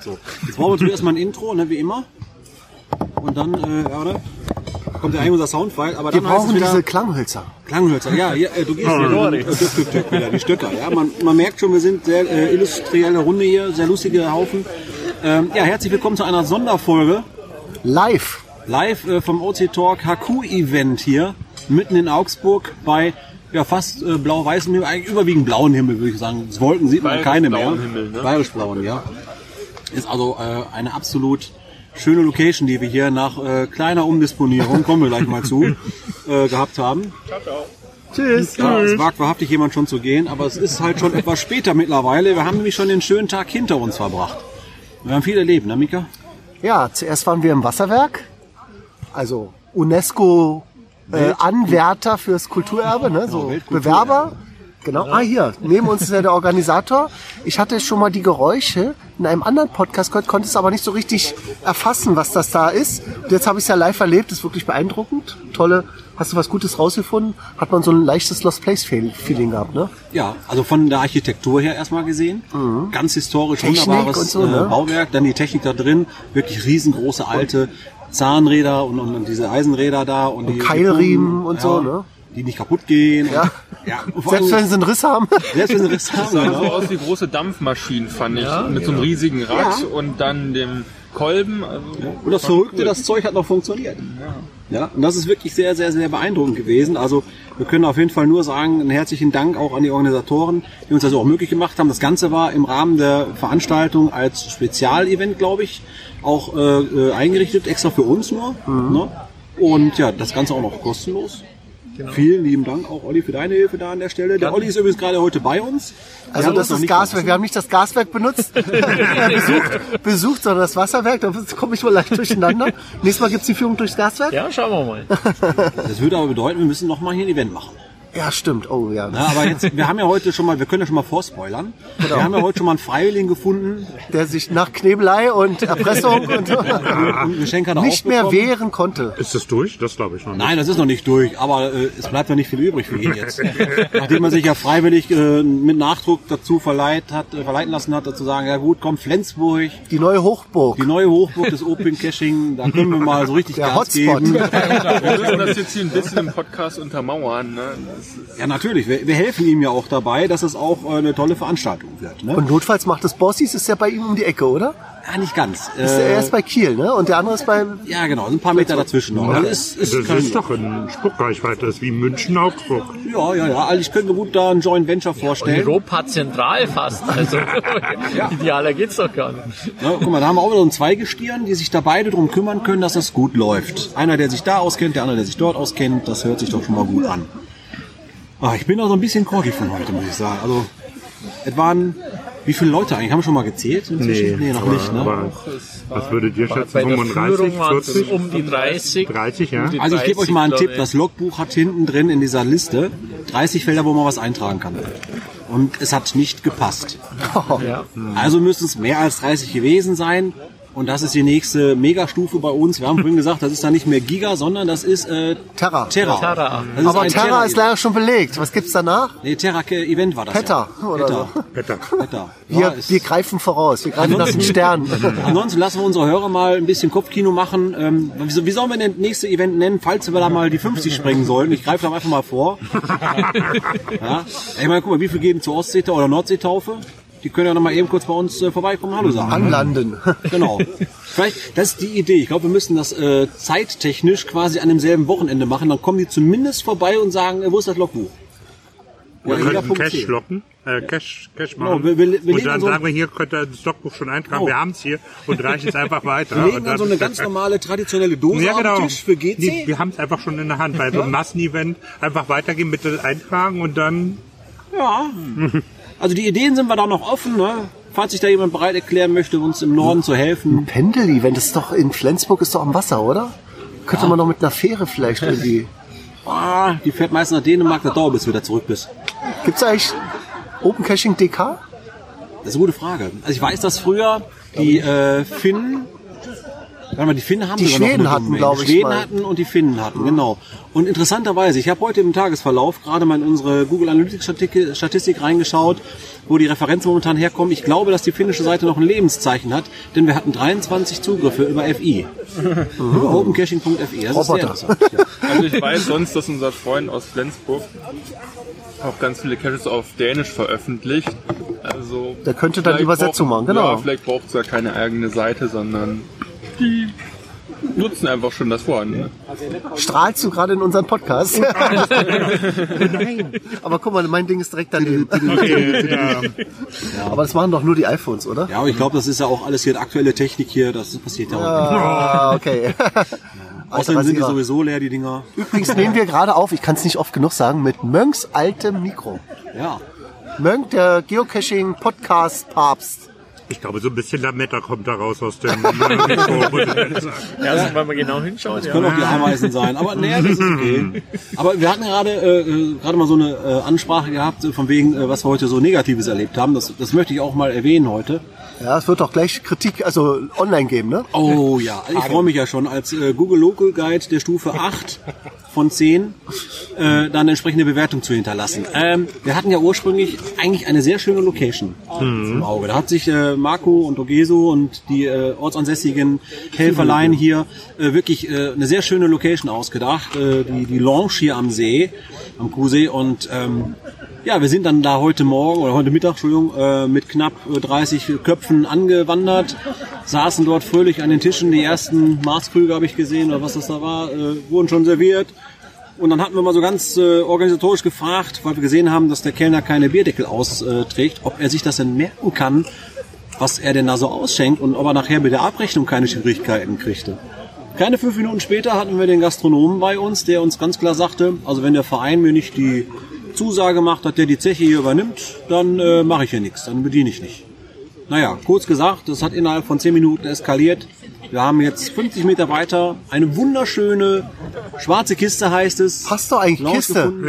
So, jetzt brauchen wir natürlich erstmal ein Intro, ne, wie immer. Und dann, äh, ja, oder? Kommt ja eigentlich unser Soundfile, aber Wir dann heißt es brauchen wieder diese Klanghölzer. Klanghölzer. Ja, ja äh, du gehst wieder, äh, tück, tück, tück, wieder, die Stöcker. Ja, man, man merkt schon, wir sind sehr äh, illustrielle Runde hier, sehr lustige Haufen. Ähm, ja, herzlich willkommen zu einer Sonderfolge Live. live äh, vom OC Talk HQ Event hier mitten in Augsburg bei ja fast äh, blau-weißem Himmel, eigentlich überwiegend blauen Himmel würde ich sagen. Das Wolken sieht man keine mehr. blauen Himmel, ne? Bayerisch-blauen, ja. Ist also äh, eine absolut schöne Location, die wir hier nach äh, kleiner Umdisponierung, kommen wir gleich mal zu, äh, gehabt haben. Tschüss. Ja, es wagt wahrhaftig jemand schon zu gehen, aber es ist halt schon etwas später mittlerweile. Wir haben nämlich schon den schönen Tag hinter uns verbracht. Wir haben viel erlebt, ne Mika? Ja, zuerst waren wir im Wasserwerk. Also UNESCO äh, Anwärter fürs Kulturerbe, ne? so Weltkulturerbe. Bewerber. Genau. Ah, hier, neben uns ist ja der Organisator. Ich hatte schon mal die Geräusche in einem anderen Podcast gehört, konnte es aber nicht so richtig erfassen, was das da ist. Und jetzt habe ich es ja live erlebt, ist wirklich beeindruckend. Tolle, hast du was Gutes rausgefunden? Hat man so ein leichtes Lost Place Feeling gehabt, ne? Ja, also von der Architektur her erstmal gesehen. Ganz historisch, Mhm. Technik wunderbares und so, ne? äh, Bauwerk. Dann die Technik da drin, wirklich riesengroße alte Zahnräder und, und, und diese Eisenräder da. Und, die, Keilriemen und so, ne? Die nicht kaputt gehen. Ja. Ja Selbst wenn sie einen Riss haben. selbst wenn sie Riss haben. sah so genau. aus wie große Dampfmaschinen, fand ich. mit so einem riesigen Rad und dann dem Kolben. Also, Und das Verrückte, das Zeug hat noch funktioniert. Ja, und das ist wirklich sehr, sehr, sehr beeindruckend gewesen. Also wir können auf jeden Fall nur sagen, einen herzlichen Dank auch an die Organisatoren, die uns das auch möglich gemacht haben. Das Ganze war im Rahmen der Veranstaltung als Spezialevent, glaube ich, auch äh, äh, eingerichtet, extra für uns nur. Ne? Und ja, das Ganze auch noch kostenlos. Vielen lieben Dank auch, Olli, für deine Hilfe da an der Stelle. Der Olli ist übrigens gerade heute bei uns. Wir Also das ist Gaswerk. Wir haben nicht das Gaswerk benutzt, besucht, besucht, sondern das Wasserwerk. Da komme ich wohl leicht durcheinander. Nächstes Mal gibt's die Führung durchs Gaswerk? Ja, schauen wir mal. Das würde aber bedeuten, wir müssen noch mal hier ein Event machen. Ja, stimmt. Oh ja. Ja, aber jetzt, wir haben ja heute schon mal, wir können ja schon mal vorspoilern. Genau. Wir haben ja heute schon mal einen Freiwilligen gefunden Der sich nach Knebelei und Erpressung und und Geschenk hat er nicht mehr wehren konnte. Ist das durch? Das glaube ich noch nicht. Nein, das ist noch nicht durch, aber äh, es bleibt ja nicht viel übrig für ihn jetzt. Nachdem er sich ja freiwillig äh, mit Nachdruck dazu verleiht hat, äh, verleiten lassen hat, dazu sagen, ja gut, komm, Flensburg, Die neue Hochburg. die neue Hochburg des Open Caching, da können wir mal so richtig Der Gas Hotspot. geben. wir müssen das jetzt hier ein bisschen im Podcast untermauern. Ne? Ja, natürlich, wir, wir helfen ihm ja auch dabei, dass es auch äh, eine tolle Veranstaltung wird. Ne? Und notfalls macht es Bossis, ist ja bei ihm um die Ecke, oder? Ja, nicht ganz. Ist Äh, er ist bei Kiel, ne? Und der andere ist bei. ja, genau, ein paar Meter dazwischen noch. Also ist, ist Das ist doch in Spuckreichweite. Das ist wie München, Augsburg. Ja, ja, ja. Also ich könnte mir gut da ein Joint Venture vorstellen. Europa zentral fast. Also idealer geht's doch gar nicht. Ja, guck mal, da haben wir auch wieder so ein Zweigestirn, die sich da beide drum kümmern können, dass das gut läuft. Einer, der sich da auskennt, der andere, der sich dort auskennt. Das hört sich doch schon mal gut an. Ah, ich bin auch so ein bisschen corgi von heute, muss ich sagen. Also, es waren, wie viele Leute eigentlich? Haben wir schon mal gezählt? inzwischen? nee noch aber, nicht, ne? Aber was würdet ihr schätzen? Bei der 35, Führung waren es 40? um die 30. 30, ja? die Also ich gebe euch 30, mal einen Tipp. Das Logbuch hat hinten drin in dieser Liste 30 Felder, wo man was eintragen kann. Und es hat nicht gepasst. Ja. Also müssen es mehr als 30 gewesen sein. Und das ist die nächste Megastufe bei uns. Wir haben vorhin gesagt, das ist dann nicht mehr Giga, sondern das ist äh, Terra. Terra. Terra. Das ist Aber ein Terra ist leider schon belegt. Was gibt's danach? Nee, Terra äh, Event war das. Petter ja. oder Petter. so. Peter. Petter. Wir, Ja, wir greifen voraus. Wir greifen nach den Sternen. Ansonsten lassen wir unsere Hörer mal ein bisschen Kopfkino machen. Ähm, wie, wie sollen wir denn das nächste Event nennen, falls wir da mal die 50 sprengen sollen? Ich greife da einfach mal vor. ja. Ich meine, guck mal, wie viel gehen zur Ostseetaufe oder Nordseetaufe? Die können ja noch mal eben kurz bei uns äh, vorbeikommen, Hallo sagen. Anlanden. Genau. Vielleicht, das ist die Idee. Ich glaube, wir müssen das äh, zeittechnisch quasi an demselben Wochenende machen. Dann kommen die zumindest vorbei und sagen, äh, wo ist das Logbuch? Wir Oder Punkt Cash locken, äh, Cash, Cash Genau, machen. wir- wir- wir und dann so- sagen wir, hier könnt ihr das Logbuch schon eintragen. Oh. Wir haben es hier und reichen es einfach weiter. Wir legen dann so eine ganz normale traditionelle Dose ja, genau. auf den Tisch für GC. Die, wir haben es einfach schon in der Hand. Bei so einem Massenevent einfach weitergehen, bitte eintragen und dann Ja. Also die Ideen sind wir da noch offen, ne? Falls sich da jemand bereit erklären möchte, uns im Norden zu helfen. Pendel-Event ist doch in Flensburg, ist doch am Wasser, oder? Könnte man doch mit einer Fähre vielleicht irgendwie. Ah, die fährt meist nach Dänemark, das dauert bis du wieder zurück bist. Gibt's eigentlich Open Caching DK? Das ist eine gute Frage. Also ich weiß, dass früher die äh, Finnen Warte mal, die Finnen haben Die sogar noch Schweden eine hatten, Domain. glaub Die ich, Schweden mal. hatten und die Finnen hatten, genau. Und interessanterweise, ich habe heute im Tagesverlauf gerade mal in unsere Google Analytics Statistik, reingeschaut, wo die Referenzen momentan herkommen. Ich glaube, dass die finnische Seite noch ein Lebenszeichen hat, denn wir hatten 23 Zugriffe über FI. über opencaching.fi. Das ist sehr Roboter. interessant. Ja. Also ich weiß sonst, dass unser Freund aus Flensburg auch ganz viele Caches auf Dänisch veröffentlicht. Also Der könnte dann vielleicht Übersetzung braucht- machen, genau. Ja, vielleicht braucht es ja keine eigene Seite, sondern die nutzen einfach schon das Vorhandene. Strahlst du gerade in unseren Podcast? Aber guck mal, mein Ding ist direkt daneben. Okay, ja. Aber das machen doch nur die iPhones, oder? ja, aber ich glaube, das ist ja auch alles hier aktuelle Technik hier. Das passiert ja auch. Ah, okay. Außerdem sind die sowieso leer, die Dinger. Übrigens nehmen wir gerade auf, ich kann es nicht oft genug sagen, mit Mönks altem Mikro. Ja. Mönk, der Geocaching-Podcast-Papst. Ich glaube, so ein bisschen Lametta kommt da raus aus dem. Ja, also, wenn man genau hinschaut, ja. Können auch die Ameisen sein. Aber naja, das ist okay. Aber wir hatten gerade äh, äh, gerade mal so eine äh, Ansprache gehabt, äh, von wegen, äh, was wir heute so Negatives erlebt haben. Das, das möchte ich auch mal erwähnen heute. Ja, es wird auch gleich Kritik, also online geben, ne? Oh ja, ich freue mich ja schon als äh, Google Local Guide der Stufe 8 von 10 äh, dann entsprechende Bewertung zu hinterlassen. Ähm, wir hatten ja ursprünglich eigentlich eine sehr schöne Location im Auge. Da hat sich äh, Marco und Ogeso und die äh, ortsansässigen Helferlein hier äh, wirklich äh, eine sehr schöne Location ausgedacht. Äh, die, die Lounge hier am See, am Kuhsee und ähm, ja, wir sind dann da heute Morgen oder heute Mittag, Entschuldigung, äh, mit knapp äh, 30 Köpfen angewandert, saßen dort fröhlich an den Tischen. Die ersten Marskrüge habe ich gesehen oder was das da war, äh, wurden schon serviert. Und dann hatten wir mal so ganz äh, organisatorisch gefragt, weil wir gesehen haben, dass der Kellner keine Bierdeckel austrägt, ob er sich das denn merken kann, was er denn da so ausschenkt und ob er nachher mit der Abrechnung keine Schwierigkeiten kriegte. Keine fünf Minuten später hatten wir den Gastronomen bei uns, der uns ganz klar sagte, also wenn der Verein mir nicht die Zusage macht, dass der die Zeche hier übernimmt, dann äh, mache ich hier nichts, dann bediene ich nicht. Naja, kurz gesagt, das hat innerhalb von 10 Minuten eskaliert. Wir haben jetzt 50 Meter weiter eine wunderschöne schwarze Kiste, heißt es. Hast du eigentlich Lounge Kiste? gefunden.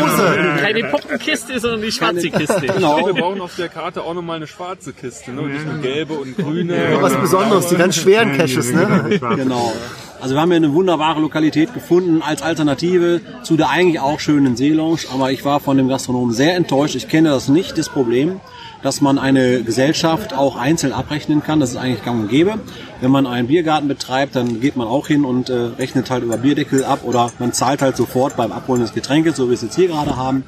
Dose. Keine Puppenkiste, sondern die schwarze Kiste. Genau. Wir brauchen auf der Karte auch nochmal eine schwarze Kiste, ne? Und nicht eine gelbe und grüne. Was Besonderes, die ganz schweren Caches, ne? Genau. Also wir haben hier eine wunderbare Lokalität gefunden als Alternative zu der eigentlich auch schönen Seelounge. Aber ich war von dem Gastronomen sehr enttäuscht. Ich kenne das nicht, das Problem, dass man eine Gesellschaft auch einzeln abrechnen kann. Das ist eigentlich gang und gäbe. Wenn man einen Biergarten betreibt, dann geht man auch hin und äh, rechnet halt über Bierdeckel ab oder man zahlt halt sofort beim Abholen des Getränkes, so wie wir es jetzt hier gerade haben.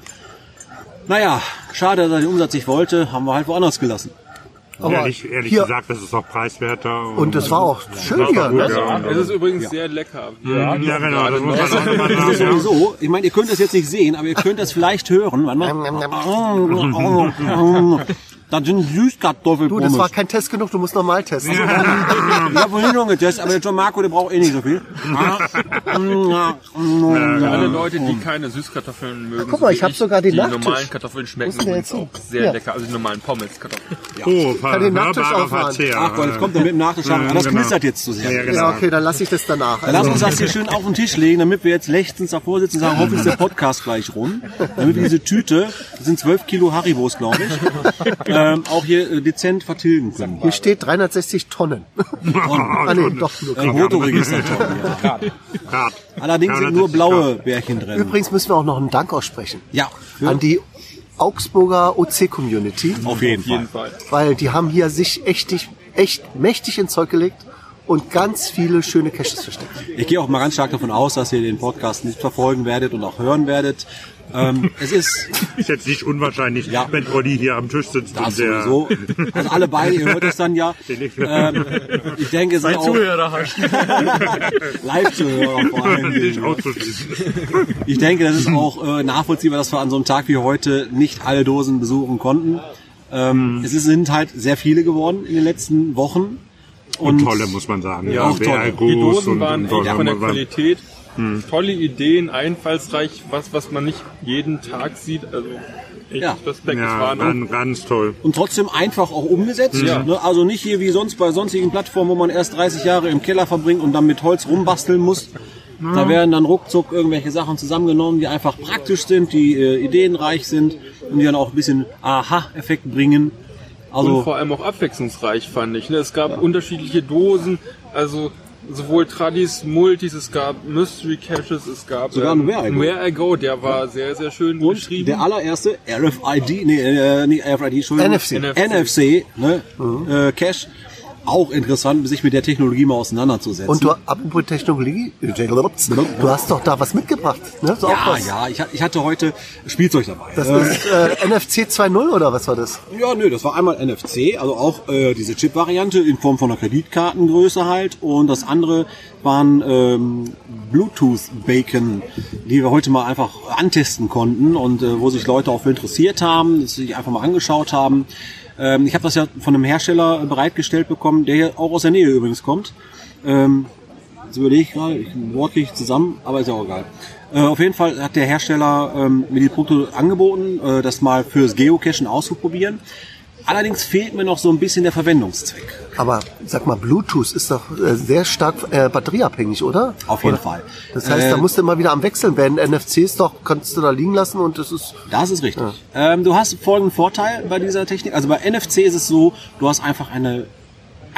Naja, schade, dass er den Umsatz nicht wollte, haben wir halt woanders gelassen. Aber ehrlich ehrlich hier, gesagt, das ist auch preiswerter. und das war auch schön Das hier, ne? ja. Es ist übrigens sehr lecker. Ja, genau, das muss man auch ist sagen. ja. sowieso, ich meine, ihr könnt das jetzt nicht sehen, aber ihr könnt das vielleicht hören. Warte mal. Das sind Du, Süßkartoffelpommes. das war kein Test genug, du musst nochmal testen. Ich habe vorhin schon getestet, aber der John Marco, der braucht eh nicht so viel. Für alle Leute, die keine Süßkartoffeln mögen, Guck mal, so ich wie hab sogar den die Nachtisch. normalen Kartoffeln schmecken übrigens auch sehr Ja. lecker. Also die normalen Pommes-Kartoffeln. Oh, Kann den Nachtisch aufmachen. Ach Gott, jetzt kommt er mit dem Nachtisch an. Das genau. knistert jetzt zu sehr. Ja, genau. Ja, okay, dann lasse ich das danach. Dann lass Also, uns das hier schön auf den Tisch legen, damit wir jetzt lechzend davor sitzen und sagen, hoffentlich ist der Podcast gleich rum. Damit wir diese Tüte, das sind 12 Kilo Haribos, glaube ich, ähm, auch hier äh, dezent vertilgen können. hier steht 360 Tonnen. ah, nee, doch nur. Ein Fotoregister. Ja. Hart. Allerdings sind nur blaue Bärchen drin. Übrigens müssen wir auch noch einen Dank aussprechen. Ja, An die Augsburger OC-Community, auf jeden Auf jeden Fall. Fall. weil die haben hier sich echt, echt mächtig ins Zeug gelegt und ganz viele schöne Caches versteckt. Ich gehe auch mal ganz stark davon aus, dass ihr den Podcast nicht verfolgen werdet und auch hören werdet. Ähm, es ist Ist jetzt nicht unwahrscheinlich, Ja. wenn Olli hier am Tisch sitzt das und der sowieso. Also alle beide, ihr hört es dann ja. Ähm, ich denke, es ist auch Zuhörer hast. Live-Zuhörer vor allem. nicht auszuschließen. Ich denke, das ist auch äh, nachvollziehbar, dass wir an so einem Tag wie heute nicht alle Dosen besuchen konnten. Ähm, Es ist- sind halt sehr viele geworden in den letzten Wochen. Und tolle, muss man sagen. Ja, auch sehr tolle. Die Dosen und, waren und echt von der muss Qualität. Tolle Ideen, einfallsreich, was, was man nicht jeden Tag sieht. Also echt Ja. Respekt. Es Ja, waren auch ganz, ganz toll. Und trotzdem einfach auch umgesetzt. Ja. Ne? Also nicht hier wie sonst bei sonstigen Plattformen, wo man erst 30 Jahre im Keller verbringt und dann mit Holz rumbasteln muss. Da werden dann ruckzuck irgendwelche Sachen zusammengenommen, die einfach praktisch sind, die äh, ideenreich sind und die dann auch ein bisschen Aha-Effekt bringen. Also und vor allem auch abwechslungsreich fand ich. Ne? Es gab unterschiedliche Dosen, also sowohl Tradis, Multis, es gab Mystery Caches, es gab Sogar ein Where I Go. Where I Go, der war sehr, sehr schön und beschrieben. der allererste RFID, nee, äh, nicht RFID, Entschuldigung. NFC. NFC, ne? Äh, Cache. Auch interessant, sich mit der Technologie mal auseinanderzusetzen. Und du, apropos Technologie, du hast doch da was mitgebracht, ne? So ja, was. ja, ich, ich hatte heute Spielzeug dabei. Das Äh, ist äh, NFC 2.0 oder was war das? Ja, nö, das war einmal NFC, also auch äh, diese Chip-Variante in Form von einer Kreditkartengröße halt. Und das andere waren ähm, Bluetooth-Bacon, die wir heute mal einfach antesten konnten und äh, wo sich Leute auch für interessiert haben, sich einfach mal angeschaut haben. Ähm, ich habe das ja von einem Hersteller bereitgestellt bekommen, der hier auch aus der Nähe übrigens kommt. Ähm, Jetzt überlege ich gerade, ich ein Wort kriege ich zusammen, aber ist ja auch egal. Äh, auf jeden Fall hat der Hersteller ähm, mir die Produkte angeboten, äh, das mal fürs Geocachen auszuprobieren. Allerdings fehlt mir noch so ein bisschen der Verwendungszweck. Aber sag mal, Bluetooth ist doch äh, sehr stark äh, batterieabhängig, oder? Auf jeden oder? Fall. Das heißt, Äh, da musst du immer wieder am Wechseln werden. NFC ist doch, kannst du da liegen lassen und das ist. Das ist richtig. Ähm, du hast folgenden Vorteil bei dieser Technik. Also bei NFC ist es so, du hast einfach eine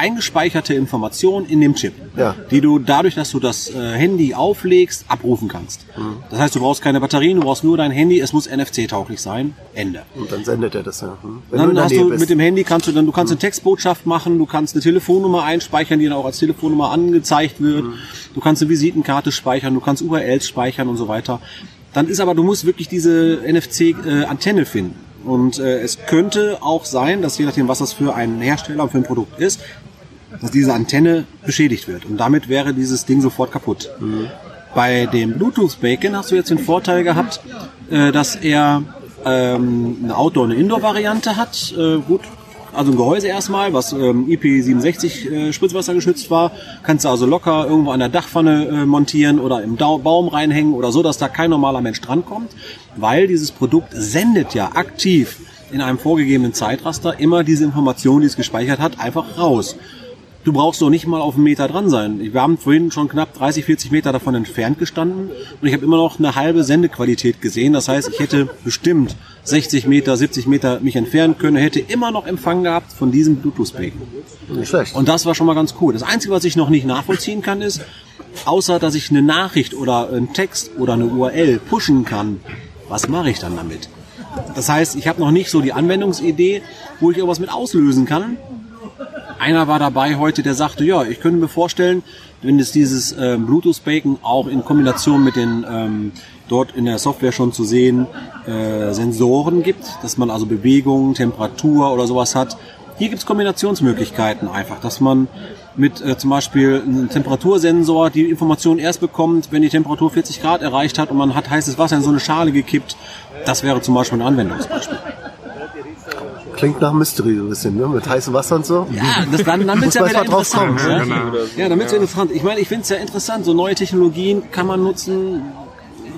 eingespeicherte Information in dem Chip, Ja. die du dadurch, dass du das äh, Handy auflegst, abrufen kannst. Das heißt, du brauchst keine Batterien, du brauchst nur dein Handy, es muss NFC-tauglich sein. Ende. Und dann sendet er das ja. Hm? Du Dann der hast du bist. mit dem Handy kannst du dann du kannst eine Textbotschaft machen, du kannst eine Telefonnummer einspeichern, die dann auch als Telefonnummer angezeigt wird. Du kannst eine Visitenkarte speichern, du kannst URLs speichern und so weiter. Dann ist aber du musst wirklich diese NFC äh, finden. Und äh, es könnte auch sein, dass je nachdem, was das für ein Hersteller und für ein Produkt ist, dass diese Antenne beschädigt wird. Und damit wäre dieses Ding sofort kaputt. Bei dem Bluetooth Bacon hast du jetzt den Vorteil gehabt, äh, dass er ähm, eine Outdoor- und eine Indoor-Variante hat. Äh, gut, also ein Gehäuse erstmal, was ähm, IP67 äh, Spritzwasser geschützt war. Kannst du also locker irgendwo an der Dachpfanne äh, montieren oder im Dau Baum reinhängen oder so, dass da kein normaler Mensch drankommt. Weil dieses Produkt sendet ja aktiv in einem vorgegebenen Zeitraster immer diese Information, die es gespeichert hat, einfach raus. Du brauchst doch nicht mal auf einen Meter dran sein. Wir haben vorhin schon knapp 30, 40 Meter davon entfernt gestanden und ich habe immer noch eine halbe Sendequalität gesehen. Das heißt, ich hätte bestimmt 60 Meter, 70 Meter mich entfernen können, hätte immer noch Empfang gehabt von diesem Bluetooth-Beacon. Nicht schlecht. Und das war schon mal ganz cool. Das Einzige, was ich noch nicht nachvollziehen kann, ist, außer dass ich eine Nachricht oder einen Text oder eine URL pushen kann, was mache ich dann damit? Das heißt, ich habe noch nicht so die Anwendungsidee, wo ich irgendwas mit auslösen kann. Einer war dabei heute, der sagte, ja, ich könnte mir vorstellen, wenn es dieses ähm, Bluetooth-Bacon auch in Kombination mit den ähm, dort in der Software schon zu sehen äh, Sensoren gibt, dass man also Bewegung, Temperatur oder sowas hat. Hier gibt es Kombinationsmöglichkeiten einfach, dass man mit äh, zum Beispiel einem Temperatursensor die Information erst bekommt, wenn die Temperatur 40 Grad erreicht hat und man hat heißes Wasser in so eine Schale gekippt. Das wäre zum Beispiel ein Anwendungsbeispiel. Klingt nach Mystery so ein bisschen, ne? Mit heißem Wasser und so. Ja, das, dann, dann wird's ja wieder drauf interessant. kommen, Ja, Genau. ja dann wird's ja interessant. Ich meine, ich finde es ja interessant. So neue Technologien kann man nutzen,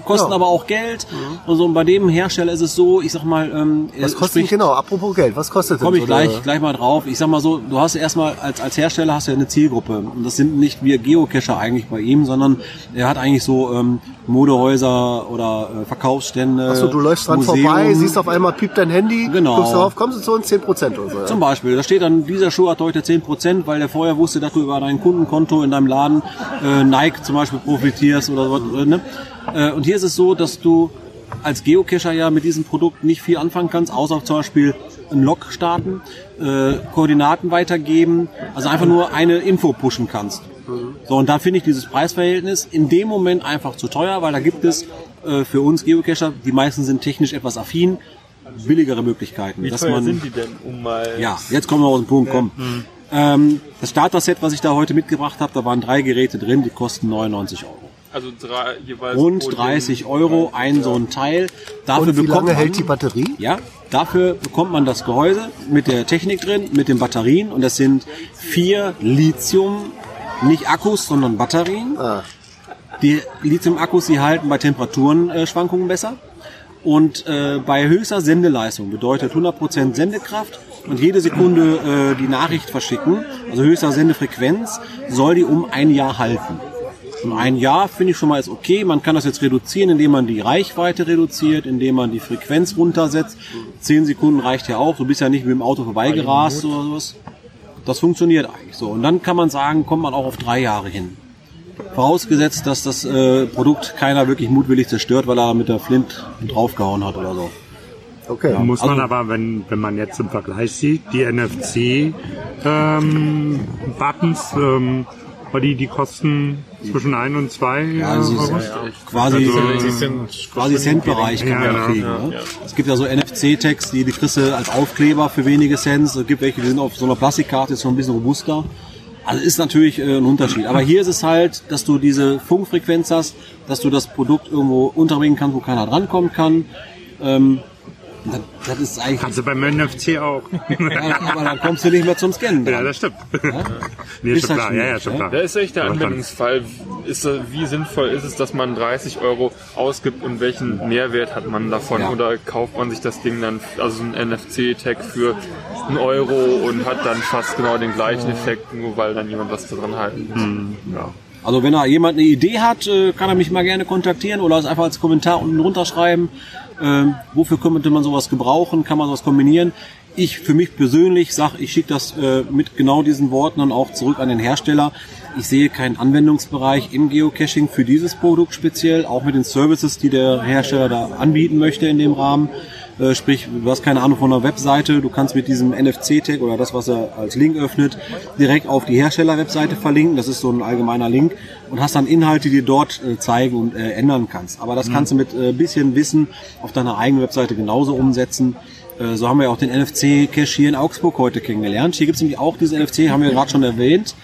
kosten Ja. aber auch Geld. Und so und bei dem Hersteller ist es so, ich sag mal, ähm, Was kostet denn, genau, apropos Geld, was kostet denn Komme ich so gleich, gleich mal drauf. Ich sag mal so, du hast erstmal als, als Hersteller hast du ja eine Zielgruppe. Und das sind nicht wir Geocacher eigentlich bei ihm, sondern er hat eigentlich so ähm, Modehäuser oder äh, Verkaufsstände. Achso, du läufst dran Museum. vorbei, siehst auf einmal, piept dein Handy, Genau. guckst drauf, kommst du zu uns 10% oder so. Ja. Zum Beispiel, da steht dann, dieser Schuh hat heute 10%, weil der vorher wusste, dass du über dein Kundenkonto in deinem Laden äh, Nike zum Beispiel profitierst oder so. äh, Ne? Äh, und hier ist es so, dass du als Geocacher ja mit diesem Produkt nicht viel anfangen kannst, außer zum Beispiel ein Log starten, äh, Koordinaten weitergeben, also einfach nur eine Info pushen kannst. So, und da finde ich dieses Preisverhältnis in dem Moment einfach zu teuer, weil da gibt es äh, für uns Geocacher, die meisten sind technisch etwas affin, billigere Möglichkeiten. Wie dass teuer man, sind die denn, um mal... ja, jetzt kommen wir aus dem Punkt, komm. Ähm, das Starter-Set, was ich da heute mitgebracht habe, da waren drei Geräte drin, die kosten 99 Euro. Also drei, jeweils Rund pro Ding. 30 Euro ein so ein Teil. Dafür Und wie bekommt lange man, hält die Batterie? Ja, dafür bekommt man das Gehäuse mit der Technik drin, mit den Batterien und das sind vier Lithium, nicht Akkus, sondern Batterien. Ah. Die Lithium-Akkus, die halten bei Temperaturenschwankungen besser. Und äh, bei höchster Sendeleistung bedeutet 100% Sendekraft und jede Sekunde äh, die Nachricht verschicken, also höchster Sendefrequenz, soll die um ein Jahr halten. Und ein Jahr finde ich schon mal ist okay. Man kann das jetzt reduzieren, indem man die Reichweite reduziert, indem man die Frequenz runtersetzt. Zehn Sekunden reicht ja auch. Du bist ja nicht mit dem Auto vorbeigerast oder sowas. Das funktioniert eigentlich so. Und dann kann man sagen, kommt man auch auf drei Jahre hin. Vorausgesetzt, dass das äh, Produkt keiner wirklich mutwillig zerstört, weil er mit der Flint draufgehauen hat oder so. Okay. Muss man Also- aber, wenn, wenn man jetzt im Vergleich sieht, die NFC-Buttons, ähm, die, die kosten zwischen ein und zwei Ja, das ist Euro. quasi, Also, äh, sind quasi Cent-Bereich kann man Ja, ja, ja, kriegen. Ne? Es gibt ja so NFC-Tags, die, die kriegst du als Aufkleber für wenige Cents. Es gibt welche, die sind auf so einer Plastikkarte, ist so ein bisschen robuster. Also ist natürlich äh, ein Unterschied. Aber hier ist es halt, dass du diese Funkfrequenz hast, dass du das Produkt irgendwo unterbringen kannst, wo keiner drankommen kann. Ähm, das, das ist eigentlich, Kannst du beim NFC auch. ja, aber dann kommst du nicht mehr zum Scannen. ja, Dran. das stimmt. nee, Ist schon klar. Ja, ja, schon klar. Da ist echt der Anwendungsfall. Ist, wie sinnvoll ist es, dass man 30 Euro ausgibt und welchen Mehrwert hat man davon? Ja. Oder kauft man sich das Ding dann, also ein NFC-Tag für einen Euro und hat dann fast genau den gleichen Effekt, nur weil dann jemand was dran halten muss. Ja. Also wenn da jemand eine Idee hat, äh, kann er mich mal gerne kontaktieren oder es einfach als Kommentar unten drunter schreiben. Ähm, wofür könnte man sowas gebrauchen? Kann man sowas kombinieren? Ich für mich persönlich sage, ich schicke das äh, mit genau diesen Worten dann auch zurück an den Hersteller. Ich sehe keinen Anwendungsbereich im Geocaching für dieses Produkt speziell, auch mit den Services, die der Hersteller da anbieten möchte in dem Rahmen. Äh, sprich, du hast keine Ahnung von einer Webseite, du kannst mit diesem NFC-Tag oder das, was er als Link öffnet, direkt auf die Hersteller-Webseite verlinken. Das ist so ein allgemeiner Link und hast dann Inhalte, die du dort äh, zeigen und äh, ändern kannst. Aber das kannst du mit äh, bisschen Wissen auf deiner eigenen Webseite genauso umsetzen. Äh, so haben wir ja auch den NFC-Cache hier in Augsburg heute kennengelernt. Hier gibt es nämlich auch diesen NFC, haben wir gerade schon erwähnt.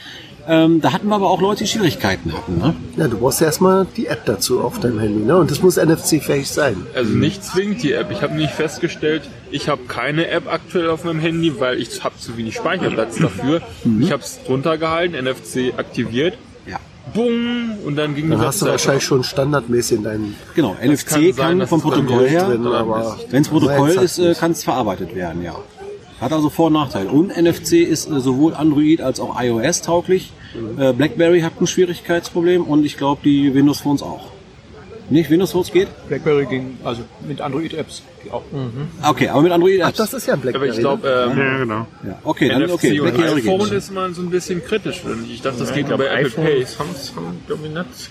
Ähm, da hatten wir aber auch Leute, die Schwierigkeiten hatten. Ne? Ja, du brauchst ja erstmal die App dazu auf deinem Handy, ne? Und das muss NFC-fähig sein. Also nicht zwingend die App. Ich habe nicht festgestellt, ich habe keine App aktuell auf meinem Handy, weil ich habe zu wenig Speicherplatz dafür. Ich habe es drunter gehalten, NFC aktiviert, Ja. bumm, und dann ging Dann die hast du wahrscheinlich schon standardmäßig in deinem Genau, NFC kann kann, sein, dass vom Protokoll her, drin, aber wenn es Protokoll ist, äh, kann es verarbeitet werden, ja. Hat also Vor- und Nachteile. Und NFC ist äh, sowohl Android als auch iOS tauglich. Äh, BlackBerry hat ein Schwierigkeitsproblem und ich glaube die Windows Phones auch. Nicht? Windows Phones geht? BlackBerry ging, also mit Android-Apps auch. Okay, aber mit Android Ach, das ist ja ein Aber Blackberry. ich glaube, ähm, Ja, genau. ja. Okay, dann NFC okay. und BlackBerry iPhone geht. ist mal so ein bisschen kritisch, finde ich. Ich dachte, das Ich geht nur glaube, bei Apple Pay. iPhones haben,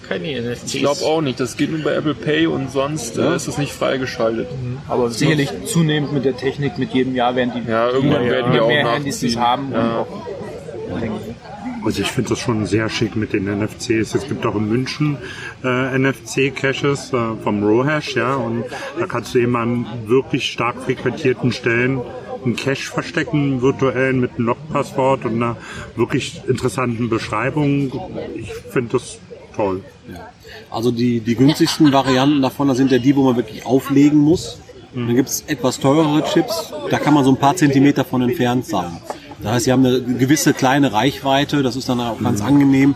keine NFTs. Ich glaube auch nicht, das geht nur bei Apple Pay und sonst äh, ist es nicht freigeschaltet. Aber sicherlich zunehmend mit der Technik, mit jedem Jahr werden die, Ja, irgendwann werden die auch mehr Handys haben. Ja. Und auch, denke ich. Also ich finde das schon sehr schick mit den NFCs. Es gibt auch in München äh, NFC-Caches äh, vom Rohash, ja, und da kannst du eben an wirklich stark frequentierten Stellen einen Cache verstecken, virtuellen mit einem Logpasswort und einer wirklich interessanten Beschreibung. Ich finde das toll. Also die, die günstigsten Varianten davon das sind ja die, wo man wirklich auflegen muss. Dann gibt es etwas teurere Chips, da kann man so ein paar Zentimeter von entfernt sein. Das heißt, sie haben eine gewisse kleine Reichweite, das ist dann auch ganz angenehm.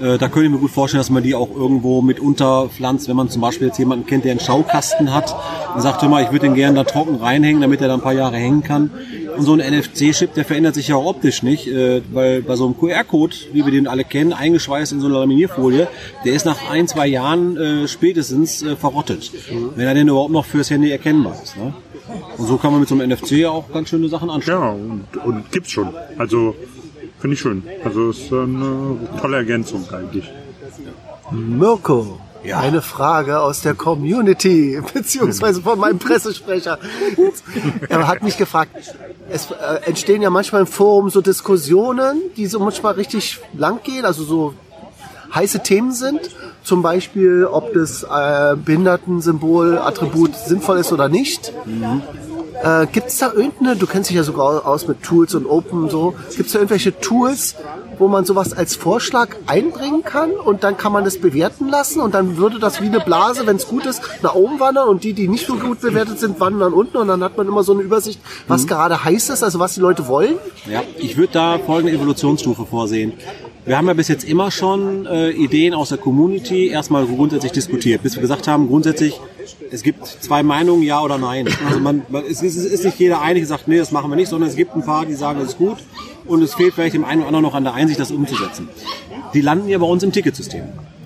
Äh, Da könnte ich mir gut vorstellen, dass man die auch irgendwo mit unterpflanzt, wenn man zum Beispiel jetzt jemanden kennt, der einen Schaukasten hat und sagt, hör mal, ich würde den gerne da trocken reinhängen, damit er da ein paar Jahre hängen kann. Und so ein NFC-Chip, der verändert sich ja auch optisch nicht, äh, weil bei so einem QR-Code, wie wir den alle kennen, eingeschweißt in so einer Laminierfolie, der ist nach ein, zwei Jahren äh, spätestens äh, verrottet, wenn er denn überhaupt noch fürs Handy erkennbar ist. Ne? Und so kann man mit so einem NFC ja auch ganz schöne Sachen anschauen. Ja, und, und gibt's schon. Also finde ich schön. Also ist eine tolle Ergänzung eigentlich. Mirko, eine Frage aus der Community, beziehungsweise von meinem Pressesprecher. Er hat mich gefragt, es äh, entstehen ja manchmal im Forum so Diskussionen, die so manchmal richtig lang gehen, also so heiße Themen sind. Zum Beispiel, ob das äh, Behindertensymbol, Attribut sinnvoll ist oder nicht. Äh, gibt es da irgendeine, du kennst dich ja sogar aus mit Tools und Open und so, gibt es da irgendwelche Tools, wo man sowas als Vorschlag einbringen kann und dann kann man das bewerten lassen und dann würde das wie eine Blase, wenn es gut ist, nach oben wandern und die, die nicht so gut bewertet sind, wandern unten und dann hat man immer so eine Übersicht, was gerade heiß ist, also was die Leute wollen. Ja, ich würde da folgende Evolutionsstufe vorsehen. Wir haben ja bis jetzt immer schon äh, Ideen aus der Community erstmal grundsätzlich diskutiert, bis wir gesagt haben, grundsätzlich, es gibt zwei Meinungen, ja oder nein. Also man, man es ist, es ist nicht jeder einig, sagt, nee, das machen wir nicht, sondern es gibt ein paar, die sagen, das ist gut und es fehlt vielleicht dem einen oder anderen noch an der Einsicht, das umzusetzen. Die landen ja bei uns im Ticketsystem.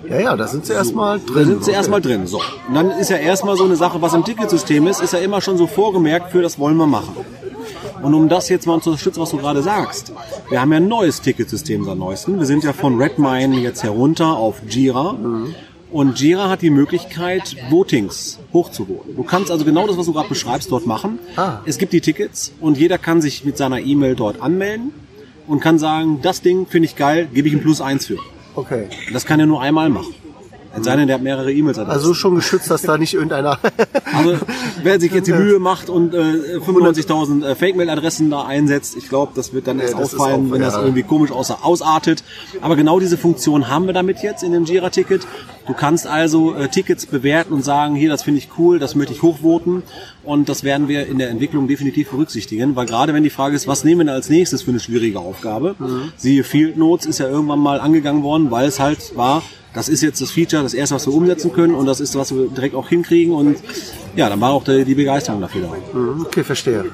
Ja, ja, da sind sie erstmal Da drin. sind sie Okay. erstmal drin. So. Und dann ist ja erstmal so eine Sache, was im Ticketsystem ist, ist ja immer schon so vorgemerkt für das wollen wir machen. Und um das jetzt mal zu unterstützen, was du gerade sagst. Wir haben ja ein neues Ticketsystem seit neuestem. Wir sind ja von Redmine jetzt herunter auf Jira. Und Jira hat die Möglichkeit, Votings hochzuvoten. Du kannst also genau das, was du gerade beschreibst, dort machen. Ah. Es gibt die Tickets und jeder kann sich mit seiner E-Mail dort anmelden und kann sagen, das Ding finde ich geil, gebe ich ein Plus eins für. Okay. Das kann er nur einmal machen. Es sei denn, der hat mehrere E-Mails. Also schon geschützt, dass da nicht irgendeiner. Also wer sich jetzt die Mühe macht und äh, 95.000 äh, Fake-Mail-Adressen da einsetzt, ich glaube, das wird dann erst das ist auffallen, auch- wenn das ja. irgendwie komisch außer, ausartet. Aber genau diese Funktion haben wir damit jetzt in dem Jira-Ticket. Du kannst also äh, Tickets bewerten und sagen, hier, das finde ich cool, das möchte ich hochvoten. Und das werden wir in der Entwicklung definitiv berücksichtigen, weil gerade wenn die Frage ist, was nehmen wir denn als nächstes für eine schwierige Aufgabe? Siehe Field Notes ist ja irgendwann mal angegangen worden, weil es halt war, das ist jetzt das Feature, das erste, was wir umsetzen können und das ist, was wir direkt auch hinkriegen und ja, dann war auch die, die Begeisterung dafür da. Okay, verstehe.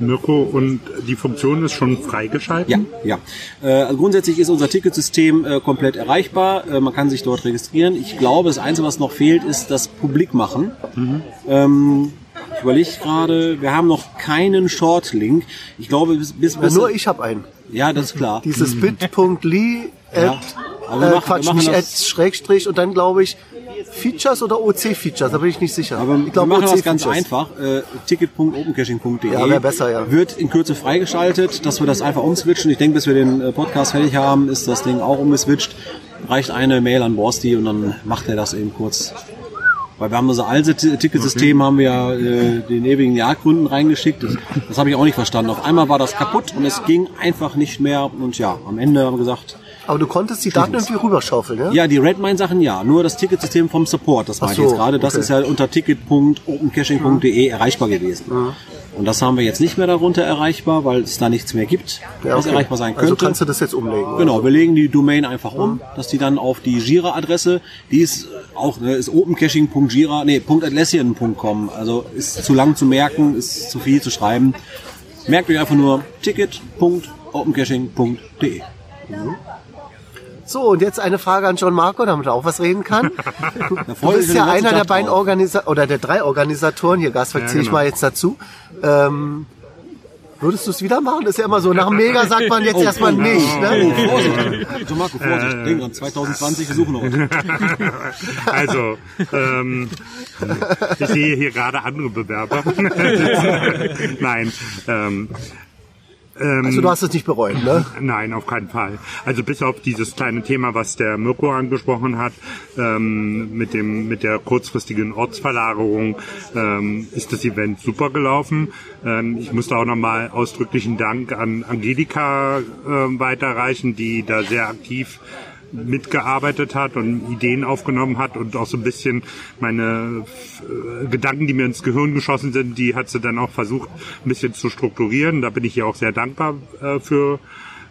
Mirko, und die Funktion ist schon freigeschalten? Ja, ja. Äh, also grundsätzlich ist unser Ticketsystem äh, komplett erreichbar. Äh, man kann sich dort registrieren. Ich glaube, das Einzige, was noch fehlt, ist das Publik machen. Ähm, ich überlege gerade, wir haben noch keinen Short-Link. Ich glaube, bis, bis, Ja, bis nur ich habe einen. Ja, das ist klar. Dieses bit.ly Ja. Aber wir äh, machen- Quatsch, wir nicht das- Ads, Schrägstrich und dann glaube ich Features oder OC-Features, da bin ich nicht sicher. Aber ich wir glaube machen das ganz einfach. Äh, Ticket.opencaching.de Ja, besser, ja. wird in Kürze freigeschaltet, dass wir das einfach umswitchen. Ich denke, bis wir den äh, Podcast fertig haben, ist das Ding auch umgeswitcht. Reicht eine Mail an Borsti und dann macht er das eben kurz. Weil wir haben unser alte T- Ticketsystem, haben wir ja äh, den ewigen Jagdgründen reingeschickt. Das, das habe ich auch nicht verstanden. Auf einmal war das kaputt und es ging einfach nicht mehr. Und ja, am Ende haben wir gesagt, Aber du konntest die Daten irgendwie rüberschaufeln, ja? ja, die Redmine-Sachen ja, nur das Ticketsystem vom Support, das ich so, jetzt gerade, das okay. ist ja unter ticket.opencaching.de erreichbar gewesen. Und das haben wir jetzt nicht mehr darunter erreichbar, weil es da nichts mehr gibt, Ja, was okay. erreichbar sein Also könnte. kannst du das jetzt umlegen. Genau, wir legen die Domain einfach um, dass die dann auf die Jira-Adresse, die ist auch, ne, ist opencaching.jira, nee, .atlassian.com, also ist zu lang zu merken, ist zu viel zu schreiben. Merkt euch einfach nur ticket.opencaching.de. So, und jetzt eine Frage an John Marco, damit er auch was reden kann. Du ich bist ja einer der beiden drauf. Organisa oder der drei Organisatoren, hier Gaswerk Ja, zähle ich genau. mal jetzt dazu. Ähm, würdest du es wieder machen? Das ist ja immer so, nach dem Mega sagt man jetzt erstmal nicht. Ne? Oh, Vorsicht! So Marco, Vorsicht, denk dran, 2020, wir suchen noch. Also, ähm, ich sehe hier gerade andere Bewerber. Nein, ähm, Also du hast es nicht bereut, ne? Nein, auf keinen Fall. Also bis auf dieses kleine Thema, was der Mirko angesprochen hat, ähm, mit dem mit der kurzfristigen Ortsverlagerung, ähm, ist das Event super gelaufen. Ähm, ich musste auch nochmal ausdrücklichen Dank an Angelika ähm, weiterreichen, die da sehr aktiv mitgearbeitet hat und Ideen aufgenommen hat und auch so ein bisschen meine äh, Gedanken, die mir ins Gehirn geschossen sind, die hat sie dann auch versucht, ein bisschen zu strukturieren. Da bin ich ihr auch sehr dankbar äh, für.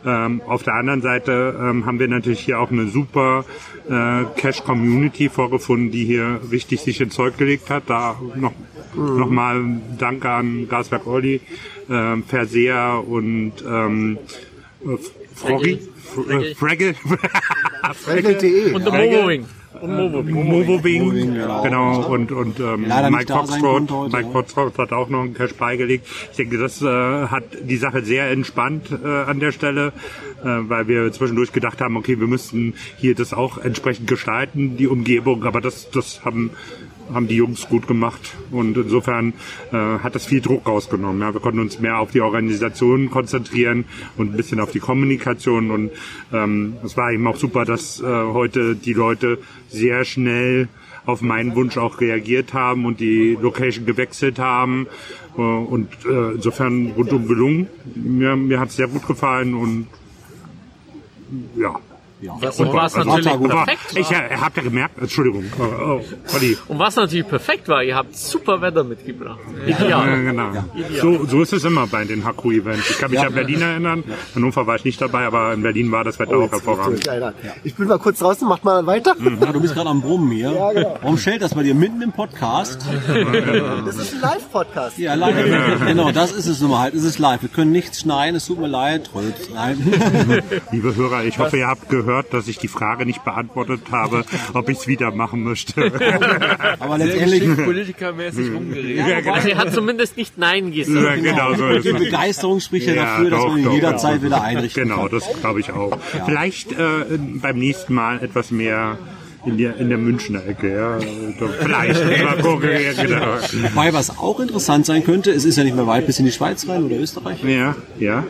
Ähm, auf der anderen Seite ähm, haben wir natürlich hier auch eine super äh, Cash-Community vorgefunden, die hier richtig sich ins Zeug gelegt hat. Da noch, noch mal Danke an Gaswerk Olli, ähm, Verseher und ähm, äh, Froggy? Fr- äh, Fraggle? Fraggle.de. Und Moving. Und Moving. Moving, genau. genau, und, und ähm, Mike Foxtrot, Mike ja. Foxtrot hat auch noch einen Cash beigelegt. Ich denke, das äh, hat die Sache sehr entspannt äh, an der Stelle, äh, weil wir zwischendurch gedacht haben, okay, wir müssten hier das auch entsprechend gestalten, die Umgebung, aber das, das haben haben die Jungs gut gemacht und insofern äh, hat das viel Druck rausgenommen. Ja. Wir konnten uns mehr auf die Organisation konzentrieren und ein bisschen auf die Kommunikation und ähm, es war eben auch super, dass äh, heute die Leute sehr schnell auf meinen Wunsch auch reagiert haben und die Location gewechselt haben äh, und äh, insofern rundum gelungen. Mir, mir hat es sehr gut gefallen und ja. Was, und was war- natürlich war perfekt ich war. äh, habt ihr gemerkt, Entschuldigung, oh, oh, Olli, Und was natürlich perfekt war, ihr habt super Wetter mitgebracht. Ja, Ideal. genau. So, so ist es immer bei den Haku-Events. Ich kann mich an Berlin erinnern. Hannover war ich nicht dabei, aber in Berlin war das Wetter auch hervorragend. Ich bin mal kurz draußen, mach mal weiter. Ja, du bist gerade am Brummen hier. Warum stellt das bei dir mitten im Podcast? Das ist ein Live-Podcast. Ja, live. Genau, das ist es nun mal halt. Es ist live. Wir können nichts schneiden, es tut mir leid. Nein. Liebe Hörer, ich hoffe, ihr habt gehört, gehört, dass ich die Frage nicht beantwortet habe, ob ich es wieder machen möchte. Aber letztendlich politikermäßig rumgeredet. Also er hat zumindest nicht Nein ja, gesagt. genau so ist die. Begeisterung spricht ja, dafür, dass doch, man ihn jederzeit ja. wieder einrichten Genau, kann. das glaube ich auch. Vielleicht äh, beim nächsten Mal etwas mehr in der, in der Münchner Ecke. Ja. Vielleicht. Mal gucken, ja, genau. Wobei, was auch interessant sein könnte, es ist ja nicht mehr weit bis in die Schweiz rein oder Österreich. Ja, ja.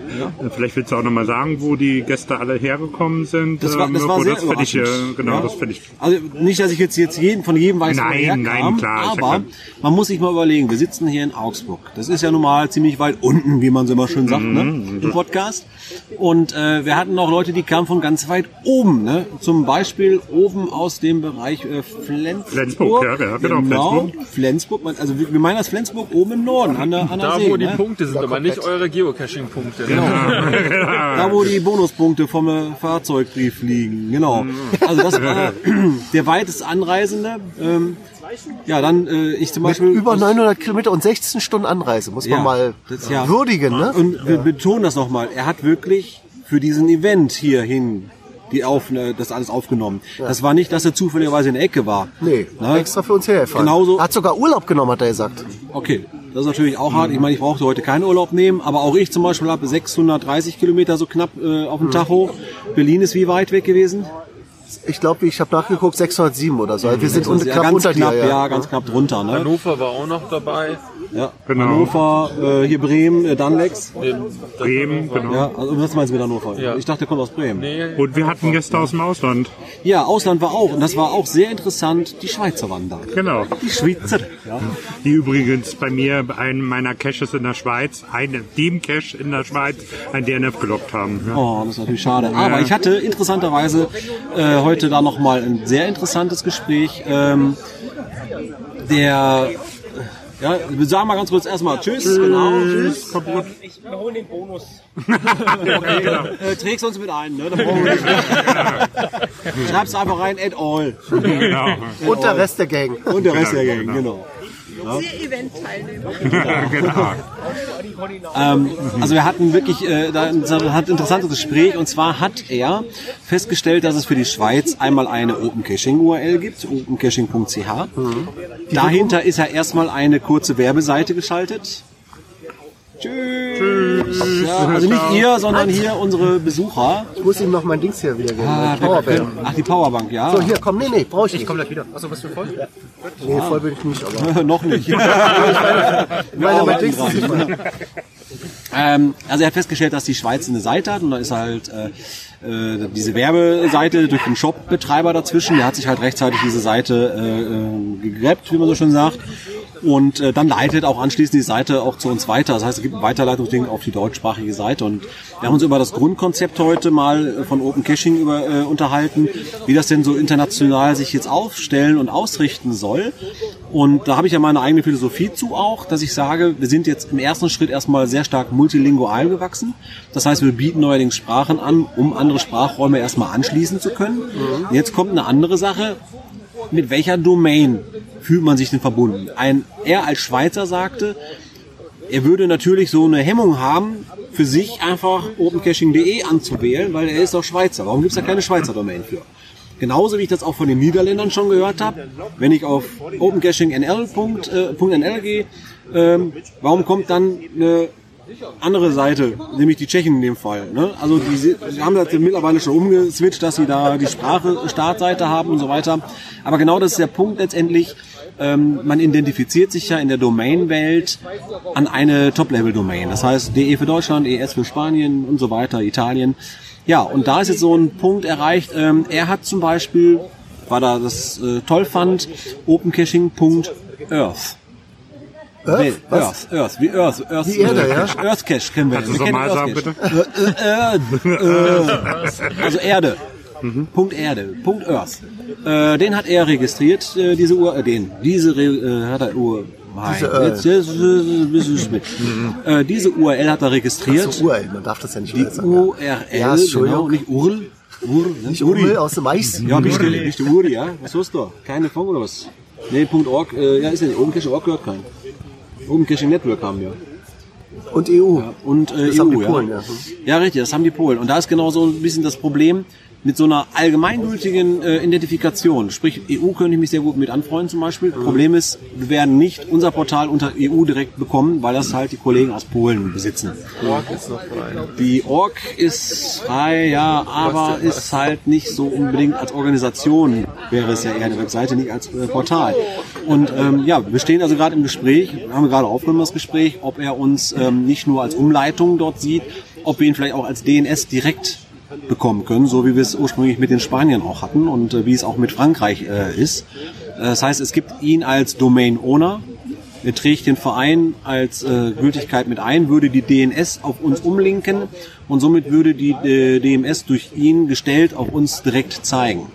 Vielleicht willst du auch nochmal sagen, wo die Gäste alle hergekommen sind. Das war, äh, das war sehr das ich, äh, genau, Ja. das finde ich. Also nicht, dass ich jetzt, jetzt jeden, von jedem weiß, wo er Nein, herkam, nein, klar, ja aber man muss sich mal überlegen, wir sitzen hier in Augsburg. Das ist ja nun mal ziemlich weit unten, wie man so immer schön sagt, Mhm. ne, im Podcast. Und äh, wir hatten auch Leute, die kamen von ganz weit oben, ne? zum Beispiel oben aus dem Bereich äh, Flensburg. Flensburg, ja, ja, genau, genau Flensburg. Man- Also wir wir meinen das Flensburg oben im Norden, an der, an der Da, See. wo die ne? Punkte sind, aber nicht eure Geocaching-Punkte. Da, wo die Bonuspunkte vom äh, Fahrzeugbrief liegen, genau. Also das war der weitest Anreisende. Ähm, ja, dann äh, ich zum Beispiel... Über 900 Kilometer und 16 Stunden Anreise, muss man Ja, mal das- ja. würdigen, ne? Und wir betonen das nochmal, er hat wirklich für diesen Event hierhin die auf, äh, das alles aufgenommen. Das war nicht, dass er zufälligerweise in der Ecke war. Nee, Ne? extra für uns hergefahren. Genauso- Hat sogar Urlaub genommen, hat er gesagt. Okay, das ist natürlich auch hart. Ich meine, ich brauchte heute keinen Urlaub nehmen, aber auch ich zum Beispiel habe 630 Kilometer so knapp äh, auf dem Tacho. Berlin ist wie weit weg gewesen? Ich glaube, ich habe nachgeguckt, 607 oder so. Wir sind un ja, knapp ganz unter knapp, dir. ja. Ja. ganz knapp drunter. Ne? Hannover war auch noch dabei. Ja. Genau. Hannover, äh, hier Bremen, äh, Danlex. Bremen, genau. Ja, also was meinst du mit Hannover? Ja. Ich dachte, der kommt aus Bremen. Nee, Und wir hatten Gäste aus dem Ausland. Ja, Ausland war auch. Und das war auch sehr interessant. Die Schweizer waren da. Genau. Die Schweizer. Ja. Die übrigens bei mir bei einem meiner Caches in der Schweiz, einem, dem Cache in der Schweiz, ein DNF gelockt haben. Ja. Oh, das ist natürlich schade. Aber ich hatte interessanterweise äh, heute da nochmal ein sehr interessantes Gespräch. Ähm, der, ja, wir sagen mal ganz kurz erstmal Tschüss. Genau, Tschüss. Kaputt. Äh, trägst uns mit ein, ne? Da brauchen wir nicht. Schreib's einfach rein, at all. Genau. Und der Rest der Gang. Und der Rest der Gang, genau. Event-Teilnehmer. genau. Ähm, also wir hatten wirklich äh, da ein interessantes Gespräch und zwar hat er festgestellt, dass es für die Schweiz einmal eine Open Caching URL gibt, opencaching.ch. Dahinter ist ja erstmal eine kurze Werbeseite geschaltet. Tschüss. Ja, also nicht ihr, sondern hier unsere Besucher. Ich muss ihm noch mein Dings hier wieder geben. Ah, mein Powerbank. Ach, die Powerbank, ja. So, hier, komm, nee, nee, brauche ich nicht. Komm gleich wieder. Achso, bist du voll? Nee, voll bin ich nicht, aber. Noch nicht. Meine, mein Dings ist nicht mal. Ähm, also er hat festgestellt, dass die Schweiz eine Seite hat und da ist halt äh, äh, diese Werbeseite durch den Shop-Betreiber dazwischen. Der hat sich halt rechtzeitig diese Seite äh, äh, gegrabt, wie man so schön sagt. Und äh, dann leitet auch anschließend die Seite auch zu uns weiter. Das heißt, es gibt ein Weiterleitungsding auf die deutschsprachige Seite. Und wir haben uns über das Grundkonzept heute mal äh, von Open Caching über, äh, unterhalten, wie das denn so international sich jetzt aufstellen und ausrichten soll. Und da habe ich ja meine eigene Philosophie zu auch, dass ich sage, wir sind jetzt im ersten Schritt erstmal sehr stark multilingual gewachsen. Das heißt, wir bieten neuerdings Sprachen an, um andere Sprachräume erstmal anschließen zu können. Jetzt kommt eine andere Sache. Mit welcher Domain fühlt man sich denn verbunden? Ein, er als Schweizer sagte, er würde natürlich so eine Hemmung haben, für sich einfach opencaching.de anzuwählen, weil er ist doch Schweizer. Warum gibt es da keine Schweizer Domain für? Genauso wie ich das auch von den Niederländern schon gehört habe, wenn ich auf opencachingnl.nl gehe, ähm, warum kommt dann eine andere Seite, nämlich die Tschechen in dem Fall. Ne? Also die, sie haben das mittlerweile schon umgeswitcht, dass sie da die Sprache Startseite haben und so weiter. Aber genau das ist der Punkt letztendlich. Ähm, man identifiziert sich ja in der Domain-Welt an eine Top-Level-Domain. Das heißt DE für Deutschland, ES für Spanien und so weiter, Italien. Ja, und da ist jetzt so ein Punkt erreicht. Ähm, er hat zum Beispiel, weil er das äh, toll fand, opencaching.earth. Earth? Nee? Earth, Earth, wie Earth, Earth, Die Erde, ja? Earth Cache kennen wir. Kannst du Wir nochmal Earth sagen, Cache. bitte? Äh, äh, also Erde. Punkt Erde, Punkt Earth. Äh, den hat er registriert, äh, diese Uhr, äh, den, diese Re äh, hat er Uhr. Diese, äh, jetzt, äh, diese URL hat er registriert. So URL, man darf das ja nicht Die sagen. URL, Ja, genau, nicht URL. URL, ne? Nicht Uri aus dem Mais. Ja, bist du Uri, ja? Was hast du? Keine Fong oder was? Nee, Punkt .org, äh, ja, ist ja nicht. Open Caching Org gehört kein. Open Caching Network haben wir. Und EU. und äh, Das EU. haben die ja. Polen, ja. ja, richtig, das haben die Polen. Und da ist genau so ein bisschen das Problem mit so einer allgemeingültigen äh, Identifikation. Sprich, EU könnte ich mich sehr gut mit anfreunden zum Beispiel. Problem ist, wir werden nicht unser Portal unter EU direkt bekommen, weil das halt die Kollegen aus Polen besitzen. Org ist noch frei. Die Org ist frei, ja, aber ist halt nicht so unbedingt als Organisation, wäre es ja eher eine Webseite, nicht als äh, Portal. Und ähm, ja, wir stehen also gerade im Gespräch, haben wir gerade aufgenommen das Gespräch, ob er uns ähm, nicht nur als Umleitung dort sieht, ob wir ihn vielleicht auch als DNS direkt bekommen können, so wie wir es ursprünglich mit den Spaniern auch hatten und äh, wie es auch mit Frankreich äh, ist. Äh, Das heißt, es gibt ihn als Domain Owner, er trägt den Verein als äh, Gültigkeit mit ein, würde die DNS auf uns umlinken und somit würde die äh, DMS durch ihn gestellt auf uns direkt zeigen.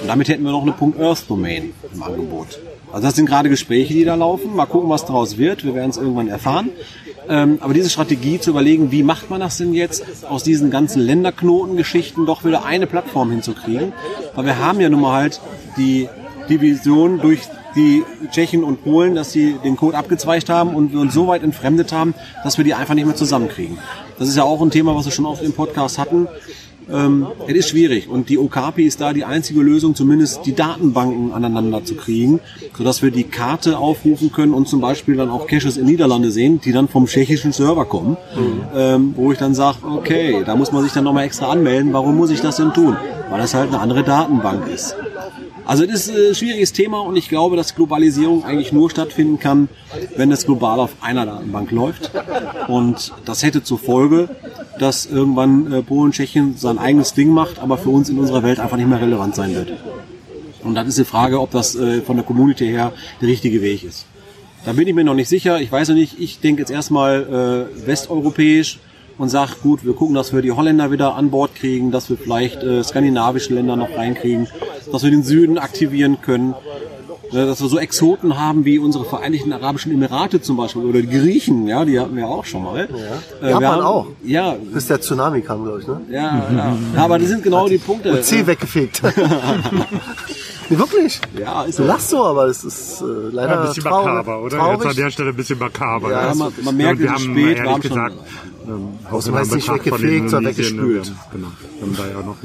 Und damit hätten wir noch eine .earth-Domain im Angebot. Also das sind gerade Gespräche, die da laufen. Mal gucken, was daraus wird. Wir werden es irgendwann erfahren. Ähm, aber diese Strategie zu überlegen, wie macht man das denn jetzt, aus diesen ganzen Länderknotengeschichten doch wieder eine Plattform hinzukriegen. Weil wir haben ja nun mal halt die Division durch die Tschechen und Polen, dass sie den Code abgezweigt haben und wir uns so weit entfremdet haben, dass wir die einfach nicht mehr zusammenkriegen. Das ist ja auch ein Thema, was wir schon oft im Podcast hatten. Ähm, es ist schwierig und die Okapi ist da die einzige Lösung, zumindest die Datenbanken aneinander zu kriegen, sodass wir die Karte aufrufen können und zum Beispiel dann auch Caches in Niederlande sehen, die dann vom tschechischen Server kommen, ähm, wo ich dann sage, okay, da muss man sich dann nochmal extra anmelden, warum muss ich das denn tun? Weil das halt eine andere Datenbank ist. Also das ist ein schwieriges Thema und ich glaube, dass Globalisierung eigentlich nur stattfinden kann, wenn es global auf einer Datenbank läuft. Und das hätte zur Folge, dass irgendwann äh, Polen, Tschechien sein eigenes Ding macht, aber für uns in unserer Welt einfach nicht mehr relevant sein wird. Und dann ist die Frage, ob das äh, von der Community her der richtige Weg ist. Da bin ich mir noch nicht sicher. Ich weiß noch nicht. Ich denke jetzt erstmal äh, westeuropäisch und sage, gut, wir gucken, dass wir die Holländer wieder an Bord kriegen, dass wir vielleicht äh, skandinavische Länder noch reinkriegen, dass wir den Süden aktivieren können, dass wir so Exoten haben wie unsere Vereinigten Arabischen Emirate zum Beispiel oder die Griechen, ja, die hatten wir auch schon mal. Äh, Japan haben, auch. Ja, Bis der Tsunami kam, glaube ich, ne? ja, ja. ja, aber das sind genau die Punkte. Und C weggefegt. nee, wirklich. Ja, ist so. lachst so, aber es ist äh, leider Ja, ein bisschen traurig. makaber, oder? Traurig. Jetzt an der Stelle ein bisschen makaber. Ja, Ja, man, man merkt, wir es ist haben spät, ehrlich gesagt, ähm, Also meist nicht weggefegt, sondern Indonesien, weggespült. Genau, wir haben da ja noch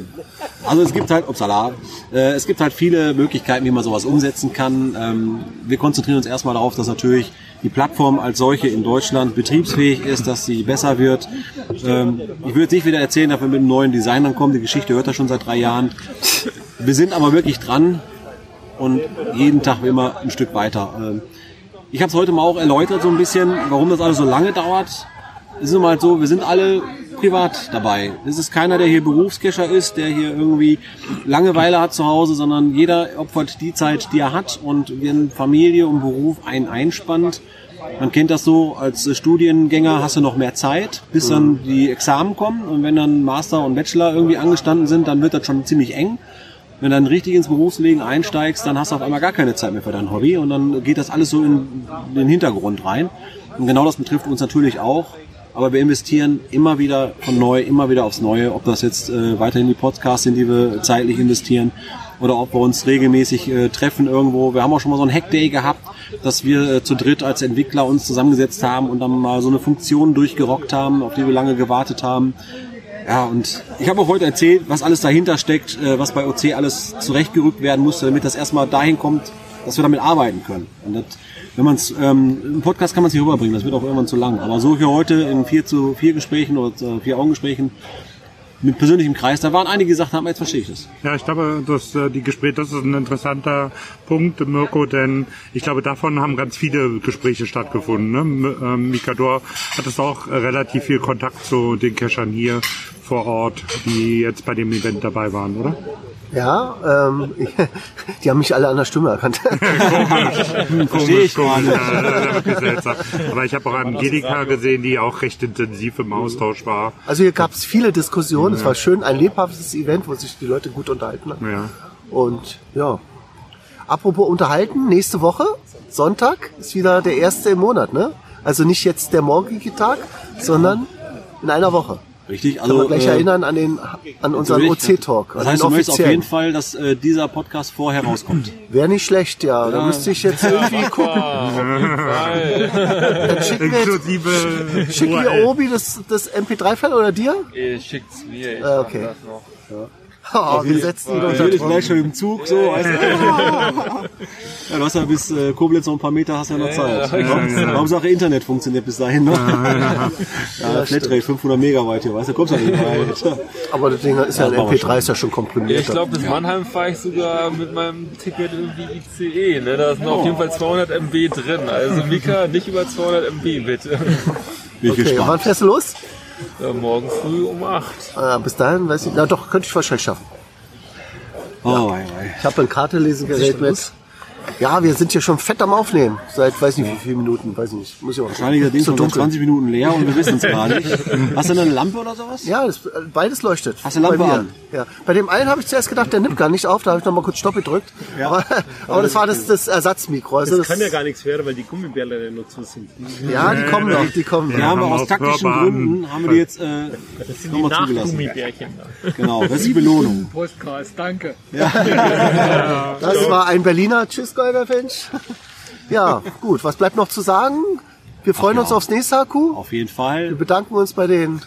Also es gibt halt, upsala, äh, es gibt halt viele Möglichkeiten, wie man sowas umsetzen kann. Ähm, wir konzentrieren uns erstmal darauf, dass natürlich die Plattform als solche in Deutschland betriebsfähig ist, dass sie besser wird. Ähm, ich jetzt nicht wieder erzählen, dass wir mit einem neuen Design dann kommen. Die Geschichte hört er schon seit drei Jahren. Wir sind aber wirklich dran und jeden Tag immer ein Stück weiter. Ähm, ich habe es heute mal auch erläutert so ein bisschen, warum das alles so lange dauert. Es ist nun mal so, wir sind alle privat dabei. Es ist keiner, der hier Berufscacher ist, der hier irgendwie Langeweile hat zu Hause, sondern jeder opfert die Zeit, die er hat und wenn Familie und Beruf einen einspannt. Man kennt das so, als Studiengänger hast du noch mehr Zeit, bis dann die Examen kommen und wenn dann Master und Bachelor irgendwie angestanden sind, dann wird das schon ziemlich eng. Wenn du dann richtig ins Berufsleben einsteigst, dann hast du auf einmal gar keine Zeit mehr für dein Hobby und dann geht das alles so in den Hintergrund rein. Und genau das betrifft uns natürlich auch. Aber wir investieren immer wieder von neu, immer wieder aufs Neue, ob das jetzt äh, weiterhin die Podcasts sind, die wir zeitlich investieren, oder ob wir uns regelmäßig äh, treffen irgendwo. Wir haben auch schon mal so einen Hackday gehabt, dass wir äh, zu dritt als Entwickler uns zusammengesetzt haben und dann mal so eine Funktion durchgerockt haben, auf die wir lange gewartet haben. Ja, und ich habe auch heute erzählt, was alles dahinter steckt, äh, was bei OC alles zurechtgerückt werden musste, damit das erstmal dahin kommt, dass wir damit arbeiten können. Und das, wenn man es, ähm, im Podcast kann man es nicht rüberbringen, das wird auch irgendwann zu lang. Aber so wie heute in vier zu vier Gesprächen oder äh, vier Augengesprächen mit persönlichem Kreis, da waren einige, die gesagt haben, jetzt verstehe ich das. Ja, ich glaube, dass äh, die Gespräche, das ist ein interessanter Punkt, Mirko, denn ich glaube, davon haben ganz viele Gespräche stattgefunden. Ne? Ähm, Mikador hat es auch relativ viel Kontakt zu den Cachern hier vor Ort, die jetzt bei dem Event dabei waren, oder? Ja, ähm, die haben mich alle an der Stimme erkannt. Verstehe ich komisch, ja, ist wirklich seltsam. Aber ich habe auch Angelika gesehen, die auch recht intensiv im Austausch war. Also hier gab es viele Diskussionen. Es war schön, ein lebhaftes Event, wo sich die Leute gut unterhalten haben. Ja. Und ja. Apropos unterhalten, nächste Woche, Sonntag, ist wieder der erste im Monat, ne? Also nicht jetzt der morgige Tag, sondern in einer Woche. Richtig, Kann man also gleich äh, erinnern an, den, an unseren. OC-Talk. Das heißt, du möchtest auf jeden Fall, dass äh, dieser Podcast vorher rauskommt. Wäre nicht schlecht, ja. Da müsste ich jetzt irgendwie gucken. Dann schicken wir jetzt, Inklusive schicken wir URL. Obi das, das MP3-File oder dir? Ihr schickt's mir, ich Ah, mach okay. das noch. Oh, wir setzen unter Natürlich gleich schon im Zug, so. Weißt du. ja, du hast ja bis äh, Koblenz noch ein paar Meter, hast ja noch Zeit. Ja, Hauptsache Internet funktioniert bis dahin. Ne? Ja, Flatrate 500 Megabyte hier, weißt du, kommst ja nicht weit. Aber das Ding ist ja ein Das machen wir MP3, ist ja schon Ja, komprimiert. ich glaube, bis Mannheim fahre ich sogar mit meinem Ticket irgendwie ICE. Ne? Da sind auf jeden Fall 200 MB drin. Also Mika, nicht über 200 MB bitte. Bin ich Okay, wann fährst du los? Ja, morgen früh um 8. Ah, bis dahin, weiß ich. Na doch, könnte ich wahrscheinlich schaffen. Oh, wei, wei. Ich habe ein Kartelesegerät mit. Ja, wir sind hier schon fett am Aufnehmen. Seit weiß nicht wie viele Minuten, weiß ich nicht. Muss ich auch Wahrscheinlich das Ding so schon seit dunkel. 20 Minuten leer und wir wissen es gar nicht. Hast du eine Lampe oder sowas? Ja, das, beides leuchtet. Hast du Lampe bei mir. an? Ja. Bei dem einen habe ich zuerst gedacht, der nimmt gar nicht auf. Da habe ich noch mal kurz Stopp gedrückt. Aber, aber das war das, das Ersatzmikro. Also Das das, kann ja gar nichts werden, weil die Gummibärle ja nur zu sind. ja, die kommen noch, die kommen Wir noch. haben wir haben aus taktischen Hörbahn- Gründen haben wir die jetzt äh, nochmal zugelassen. Nachgummibärchen. Genau, das ist die Belohnung. Podcast, danke. Das war ein Berliner Tschüss, Golderfinch. Ja, gut. Was bleibt noch zu sagen? Wir freuen uns aufs nächste Haku. Auf jeden Fall. Wir bedanken uns bei den,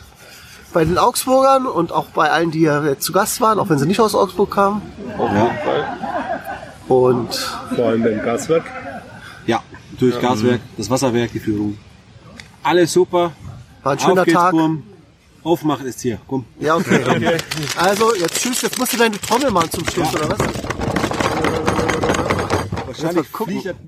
bei den Augsburgern und auch bei allen, die hier zu Gast waren, auch wenn sie nicht aus Augsburg kamen. Ja, Und Vor allem beim Gaswerk. ja durch Gaswerk, das Wasserwerk, die Führung. Alles super. war ein schöner Auf geht's, Tag. Burm. Aufmachen ist hier. Komm. Ja, okay. Also, jetzt tschüss. Jetzt musst du deine Trommel machen zum Schluss, oder was? Wahrscheinlich fliegt das